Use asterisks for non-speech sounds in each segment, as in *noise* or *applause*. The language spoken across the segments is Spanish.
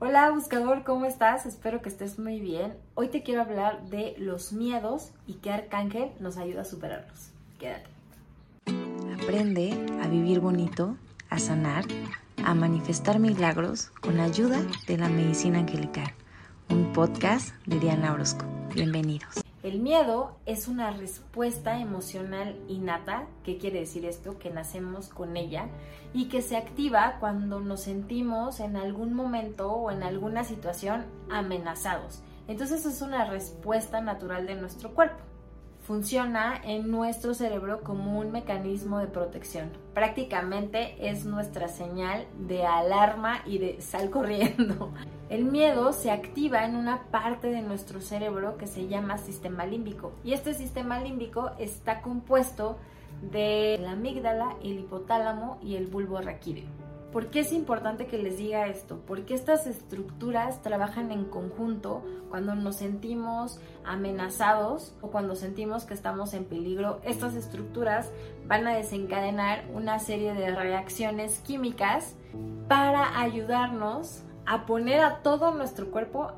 Hola buscador, ¿cómo estás? Espero que estés muy bien. Hoy te quiero hablar de los miedos y qué arcángel nos ayuda a superarlos. Quédate. Aprende a vivir bonito, a sanar, a manifestar milagros con la ayuda de la medicina angelical. Un podcast de Diana Orozco. Bienvenidos. El miedo es una respuesta emocional innata, ¿qué quiere decir esto? Que nacemos con ella y que se activa cuando nos sentimos en algún momento o en alguna situación amenazados. Entonces es una respuesta natural de nuestro cuerpo funciona en nuestro cerebro como un mecanismo de protección. Prácticamente es nuestra señal de alarma y de sal corriendo. El miedo se activa en una parte de nuestro cerebro que se llama sistema límbico y este sistema límbico está compuesto de la amígdala, el hipotálamo y el bulbo raquídeo. ¿Por qué es importante que les diga esto? Porque estas estructuras trabajan en conjunto cuando nos sentimos amenazados o cuando sentimos que estamos en peligro. Estas estructuras van a desencadenar una serie de reacciones químicas para ayudarnos a poner a todo nuestro cuerpo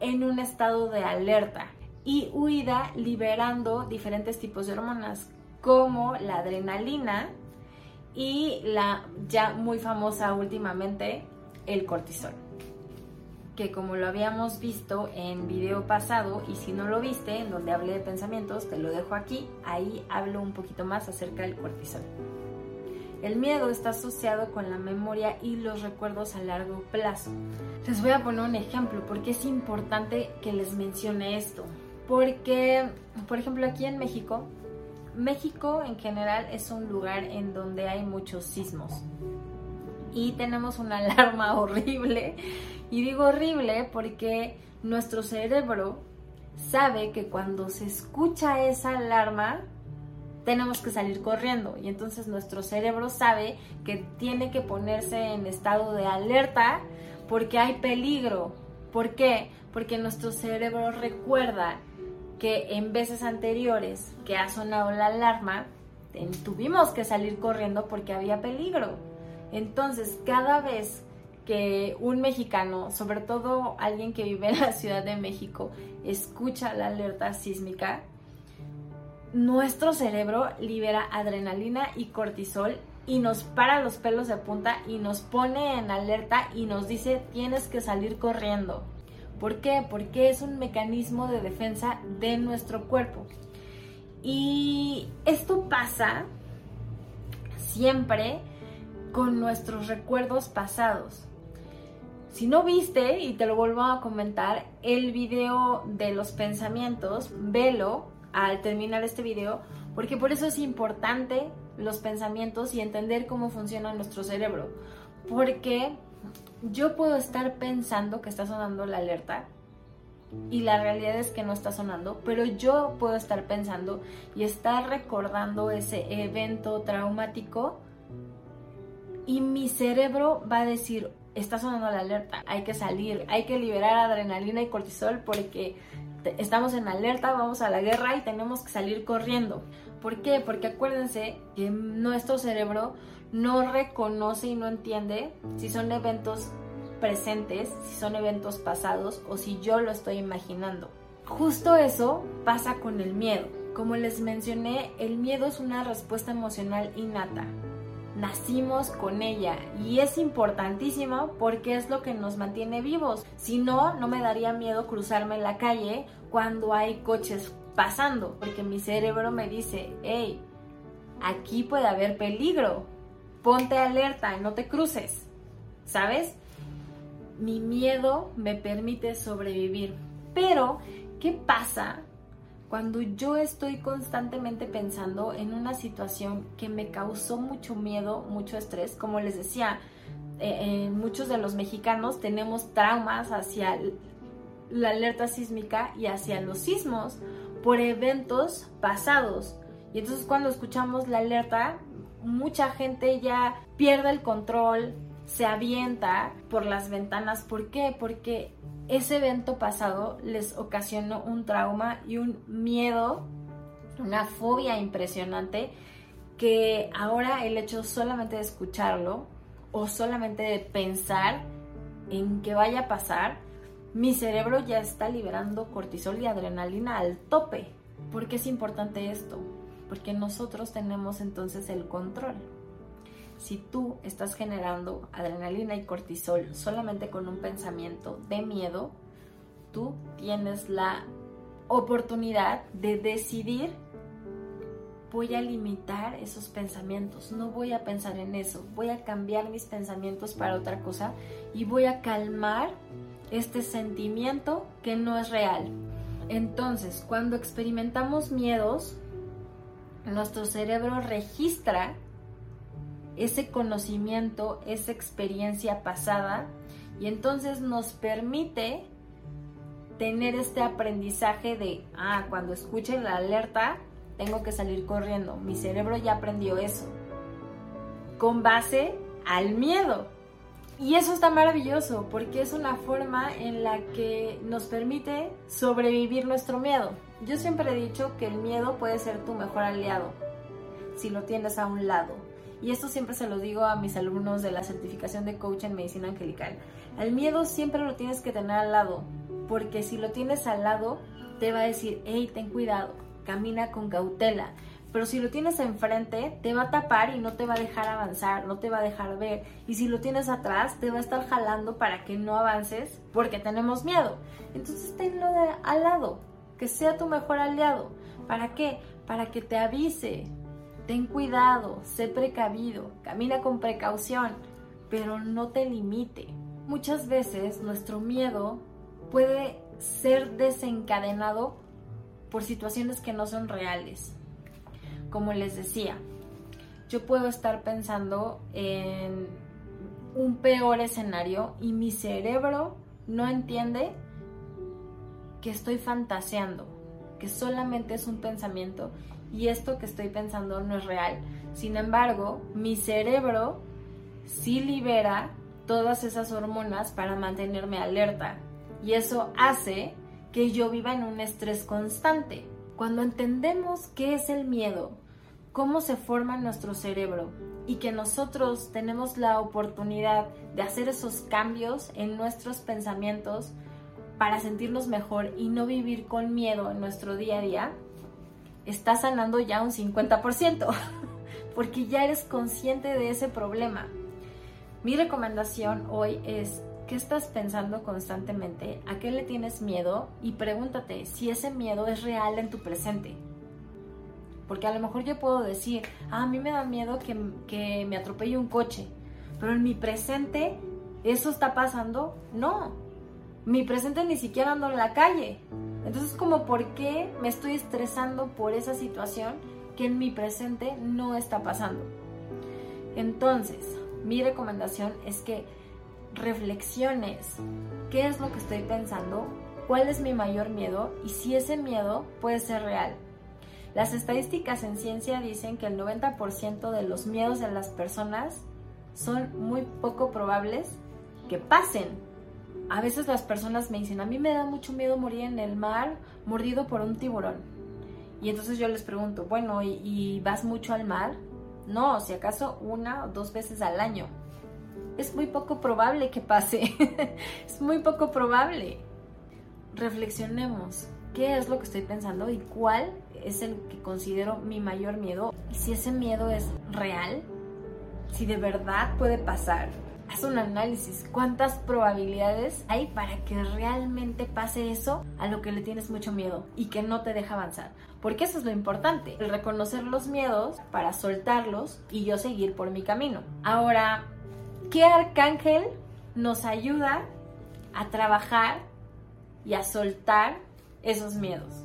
en un estado de alerta y huida liberando diferentes tipos de hormonas como la adrenalina, y la ya muy famosa últimamente, el cortisol. Que como lo habíamos visto en video pasado, y si no lo viste, en donde hablé de pensamientos, te lo dejo aquí, ahí hablo un poquito más acerca del cortisol. El miedo está asociado con la memoria y los recuerdos a largo plazo. Les voy a poner un ejemplo porque es importante que les mencione esto. Porque, por ejemplo, aquí en México México en general es un lugar en donde hay muchos sismos y tenemos una *laughs* alarma horrible. Y digo horrible porque nuestro cerebro sabe que cuando se escucha esa alarma tenemos que salir corriendo y entonces nuestro cerebro sabe que tiene que ponerse en estado de alerta porque hay peligro. ¿Por qué? Porque nuestro cerebro recuerda que en veces anteriores que ha sonado la alarma, tuvimos que salir corriendo porque había peligro. Entonces, cada vez que un mexicano, sobre todo alguien que vive en la Ciudad de México, escucha la alerta sísmica, nuestro cerebro libera adrenalina y cortisol y nos para los pelos de punta y nos pone en alerta y nos dice tienes que salir corriendo. ¿Por qué? Porque es un mecanismo de defensa de nuestro cuerpo. Y esto pasa siempre con nuestros recuerdos pasados. Si no viste, y te lo vuelvo a comentar, el video de los pensamientos, velo al terminar este video, porque por eso es importante los pensamientos y entender cómo funciona nuestro cerebro. Porque yo puedo estar pensando que está sonando la alerta y la realidad es que no está sonando, pero yo puedo estar pensando y estar recordando ese evento traumático y mi cerebro va a decir, está sonando la alerta, hay que salir, hay que liberar adrenalina y cortisol porque estamos en alerta, vamos a la guerra y tenemos que salir corriendo. ¿Por qué? Porque acuérdense que nuestro cerebro no reconoce y no entiende si son eventos presentes, si son eventos pasados o si yo lo estoy imaginando. Justo eso pasa con el miedo. Como les mencioné, el miedo es una respuesta emocional innata. Nacimos con ella y es importantísimo porque es lo que nos mantiene vivos. Si no, no me daría miedo cruzarme en la calle cuando hay coches pasando, porque mi cerebro me dice, hey, aquí puede haber peligro, ponte alerta, no te cruces, ¿sabes? Mi miedo me permite sobrevivir. Pero, ¿qué pasa cuando yo estoy constantemente pensando en una situación que me causó mucho miedo, mucho estrés? Como les decía, eh, muchos de los mexicanos tenemos traumas hacia la alerta sísmica y hacia los sismos por eventos pasados. Y entonces cuando escuchamos la alerta, mucha gente ya pierde el control, se avienta por las ventanas. ¿Por qué? Porque ese evento pasado les ocasionó un trauma y un miedo, una fobia impresionante que ahora el hecho solamente de escucharlo o solamente de pensar en que vaya a pasar, mi cerebro ya está liberando cortisol y adrenalina al tope. ¿Por qué es importante esto? Porque nosotros tenemos entonces el control. Si tú estás generando adrenalina y cortisol solamente con un pensamiento de miedo, tú tienes la oportunidad de decidir voy a limitar esos pensamientos, no voy a pensar en eso, voy a cambiar mis pensamientos para otra cosa y voy a calmar este sentimiento que no es real. Entonces, cuando experimentamos miedos, nuestro cerebro registra ese conocimiento, esa experiencia pasada y entonces nos permite tener este aprendizaje de, ah, cuando escuche la alerta, tengo que salir corriendo. Mi cerebro ya aprendió eso. Con base al miedo. Y eso está maravilloso porque es una forma en la que nos permite sobrevivir nuestro miedo. Yo siempre he dicho que el miedo puede ser tu mejor aliado si lo tienes a un lado. Y esto siempre se lo digo a mis alumnos de la certificación de coach en medicina angelical. El miedo siempre lo tienes que tener al lado, porque si lo tienes al lado, te va a decir, hey, ten cuidado, camina con cautela. Pero si lo tienes enfrente, te va a tapar y no te va a dejar avanzar, no te va a dejar ver. Y si lo tienes atrás, te va a estar jalando para que no avances porque tenemos miedo. Entonces tenlo al lado, que sea tu mejor aliado. ¿Para qué? Para que te avise. Ten cuidado, sé precavido, camina con precaución, pero no te limite. Muchas veces nuestro miedo puede ser desencadenado por situaciones que no son reales. Como les decía, yo puedo estar pensando en un peor escenario y mi cerebro no entiende que estoy fantaseando, que solamente es un pensamiento y esto que estoy pensando no es real. Sin embargo, mi cerebro sí libera todas esas hormonas para mantenerme alerta y eso hace que yo viva en un estrés constante. Cuando entendemos qué es el miedo, cómo se forma nuestro cerebro y que nosotros tenemos la oportunidad de hacer esos cambios en nuestros pensamientos para sentirnos mejor y no vivir con miedo en nuestro día a día, está sanando ya un 50%, *laughs* porque ya eres consciente de ese problema. Mi recomendación hoy es ¿Qué estás pensando constantemente? ¿A qué le tienes miedo? Y pregúntate si ese miedo es real en tu presente. Porque a lo mejor yo puedo decir, ah, a mí me da miedo que, que me atropelle un coche, pero en mi presente eso está pasando. No, mi presente ni siquiera ando en la calle. Entonces, como, ¿por qué me estoy estresando por esa situación que en mi presente no está pasando? Entonces, mi recomendación es que reflexiones. ¿Qué es lo que estoy pensando? ¿Cuál es mi mayor miedo? Y si ese miedo puede ser real. Las estadísticas en ciencia dicen que el 90% de los miedos de las personas son muy poco probables que pasen. A veces las personas me dicen, a mí me da mucho miedo morir en el mar mordido por un tiburón. Y entonces yo les pregunto, bueno, ¿y, y vas mucho al mar? No, si acaso una o dos veces al año es muy poco probable que pase. *laughs* es muy poco probable. Reflexionemos. ¿Qué es lo que estoy pensando y cuál es el que considero mi mayor miedo? Y si ese miedo es real, si de verdad puede pasar, haz un análisis. ¿Cuántas probabilidades hay para que realmente pase eso a lo que le tienes mucho miedo y que no te deja avanzar? Porque eso es lo importante, el reconocer los miedos para soltarlos y yo seguir por mi camino. Ahora, ¿Qué arcángel nos ayuda a trabajar y a soltar esos miedos?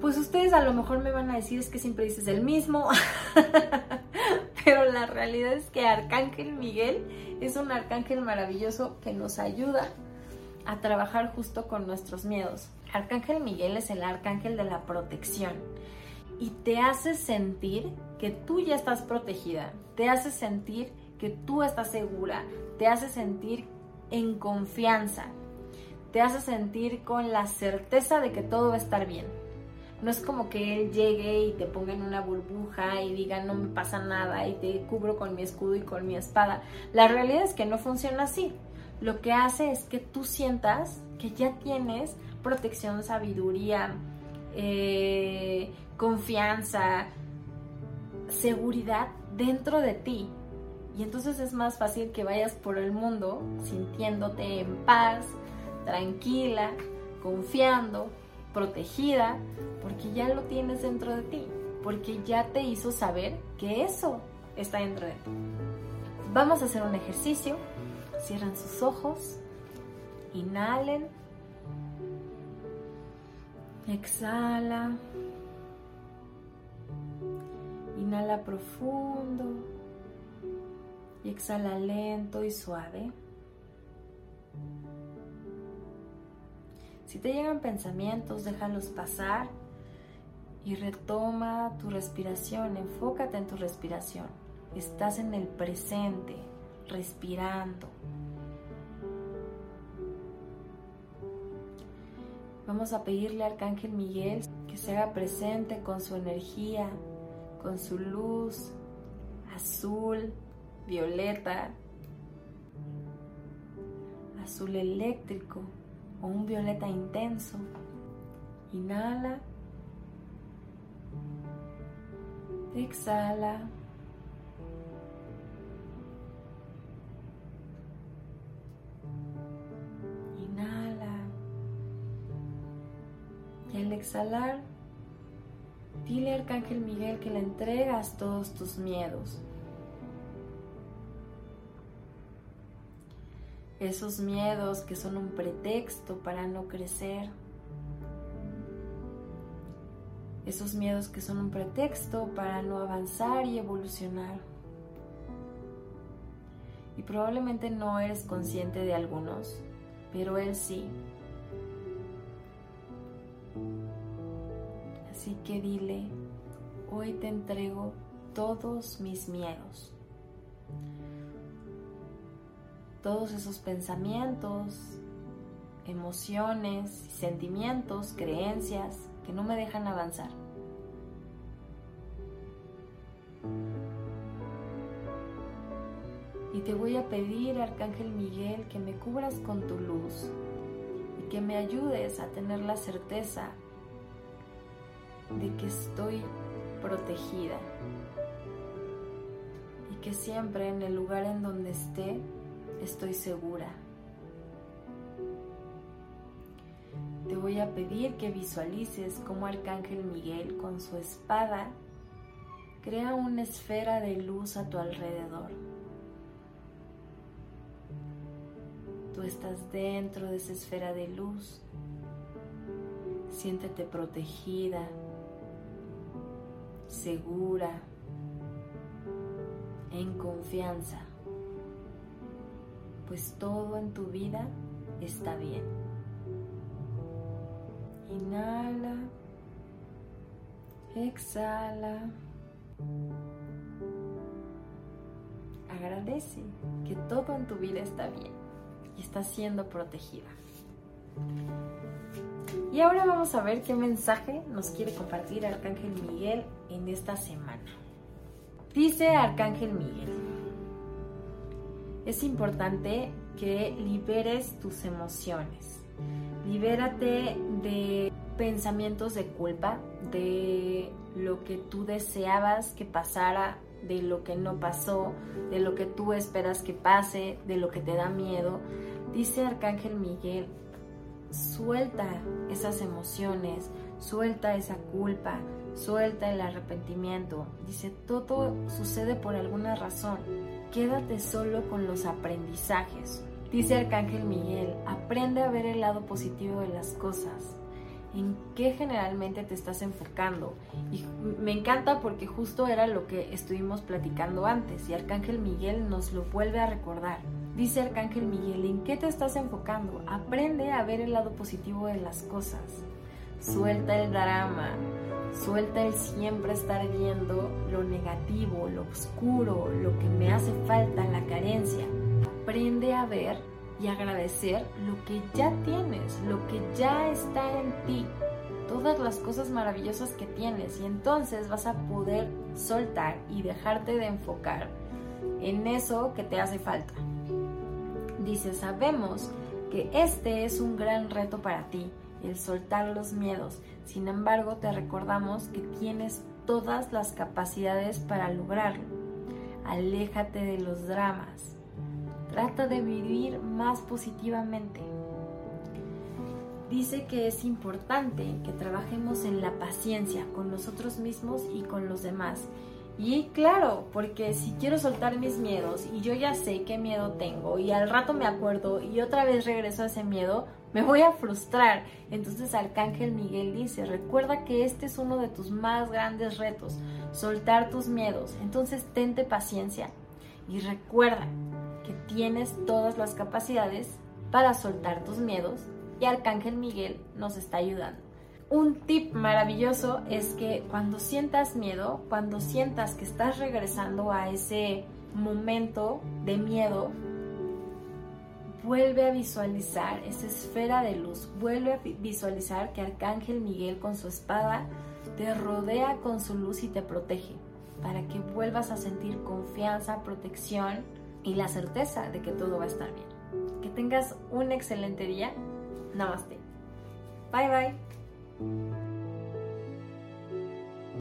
Pues ustedes a lo mejor me van a decir es que siempre dices el mismo, *laughs* pero la realidad es que Arcángel Miguel es un arcángel maravilloso que nos ayuda a trabajar justo con nuestros miedos. Arcángel Miguel es el arcángel de la protección y te hace sentir que tú ya estás protegida, te hace sentir que tú estás segura, te hace sentir en confianza, te hace sentir con la certeza de que todo va a estar bien. No es como que él llegue y te ponga en una burbuja y diga no me pasa nada y te cubro con mi escudo y con mi espada. La realidad es que no funciona así. lo que hace es que tú sientas que ya tienes protección, sabiduría, eh, confianza, seguridad dentro de ti. Y entonces es más fácil que vayas por el mundo sintiéndote en paz, tranquila, confiando, protegida, porque ya lo tienes dentro de ti, porque ya te hizo saber que eso está dentro de ti. Vamos a hacer un ejercicio. Cierran sus ojos, inhalen, exhala, inhala profundo y exhala lento y suave. Si te llegan pensamientos, déjalos pasar y retoma tu respiración, enfócate en tu respiración. Estás en el presente, respirando. Vamos a pedirle al Arcángel Miguel que se haga presente con su energía, con su luz azul, violeta, azul eléctrico o un violeta intenso. Inhala. Exhala. Inhala. Y al exhalar, dile al Arcángel Miguel que le entregas todos tus miedos esos miedos que son un pretexto para no crecer, esos miedos que son un pretexto para no avanzar y evolucionar. Y probablemente no eres consciente de algunos, pero él sí. Así que dile, hoy te entrego todos mis miedos todos esos pensamientos, emociones, sentimientos, creencias que no me dejan avanzar. Y te voy a pedir, Arcángel Miguel, que me cubras con tu luz y que me ayudes a tener la certeza de que estoy protegida y que siempre en el lugar en donde esté estoy segura. Te voy a pedir que visualices cómo Arcángel Miguel con su espada crea una esfera de luz a tu alrededor. Tú estás dentro de esa esfera de luz. Siéntete protegida, segura, en confianza pues todo en tu vida está bien. Inhala, exhala. Agradece que todo en tu vida está bien y está siendo protegida. Y ahora vamos a ver qué mensaje nos quiere compartir Arcángel Miguel en esta semana. Dice Arcángel Miguel, es importante que liberes tus emociones. Libérate de pensamientos de culpa, de lo que tú deseabas que pasara, de lo que no pasó, de lo que tú esperas que pase, de lo que te da miedo. Dice Arcángel Miguel, suelta esas emociones, suelta esa culpa, suelta el arrepentimiento. Dice, todo sucede por alguna razón. Quédate solo con los aprendizajes. Dice Arcángel Miguel, aprende a ver el lado positivo de las cosas. ¿En qué generalmente te estás enfocando? Y me encanta porque justo era lo que estuvimos platicando antes y Arcángel Miguel nos lo vuelve a recordar. Dice Arcángel Miguel, ¿en qué te estás enfocando? Aprende a ver el lado positivo de las cosas. Suelta el drama, Suelta el siempre estar viendo lo negativo, lo oscuro, lo que me hace falta, la carencia. Aprende a ver y agradecer lo que ya tienes, lo que ya está en ti, todas las cosas maravillosas que tienes y entonces vas a poder soltar y dejarte de enfocar en eso que te hace falta. Dice, sabemos que este es un gran reto para ti, el soltar los miedos. Sin embargo, te recordamos que tienes todas las capacidades para lograrlo. Aléjate de los dramas. Trata de vivir más positivamente. Dice que es importante que trabajemos en la paciencia con nosotros mismos y con los demás y claro, porque si quiero soltar mis miedos y yo ya sé qué miedo tengo y al rato me acuerdo y otra vez regreso a ese miedo, me voy a frustrar. Entonces Arcángel Miguel dice, recuerda que este es uno de tus más grandes retos, soltar tus miedos. Entonces tente paciencia y recuerda que tienes todas las capacidades para soltar tus miedos y Arcángel Miguel nos está ayudando. Un tip maravilloso es que cuando sientas miedo, cuando sientas que estás regresando a ese momento de miedo, vuelve a visualizar esa esfera de luz, vuelve a visualizar que Arcángel Miguel con su espada te rodea con su luz y te protege, para que vuelvas a sentir confianza, protección y la certeza de que todo va a estar bien. Que tengas un excelente día. Namaste. Bye bye.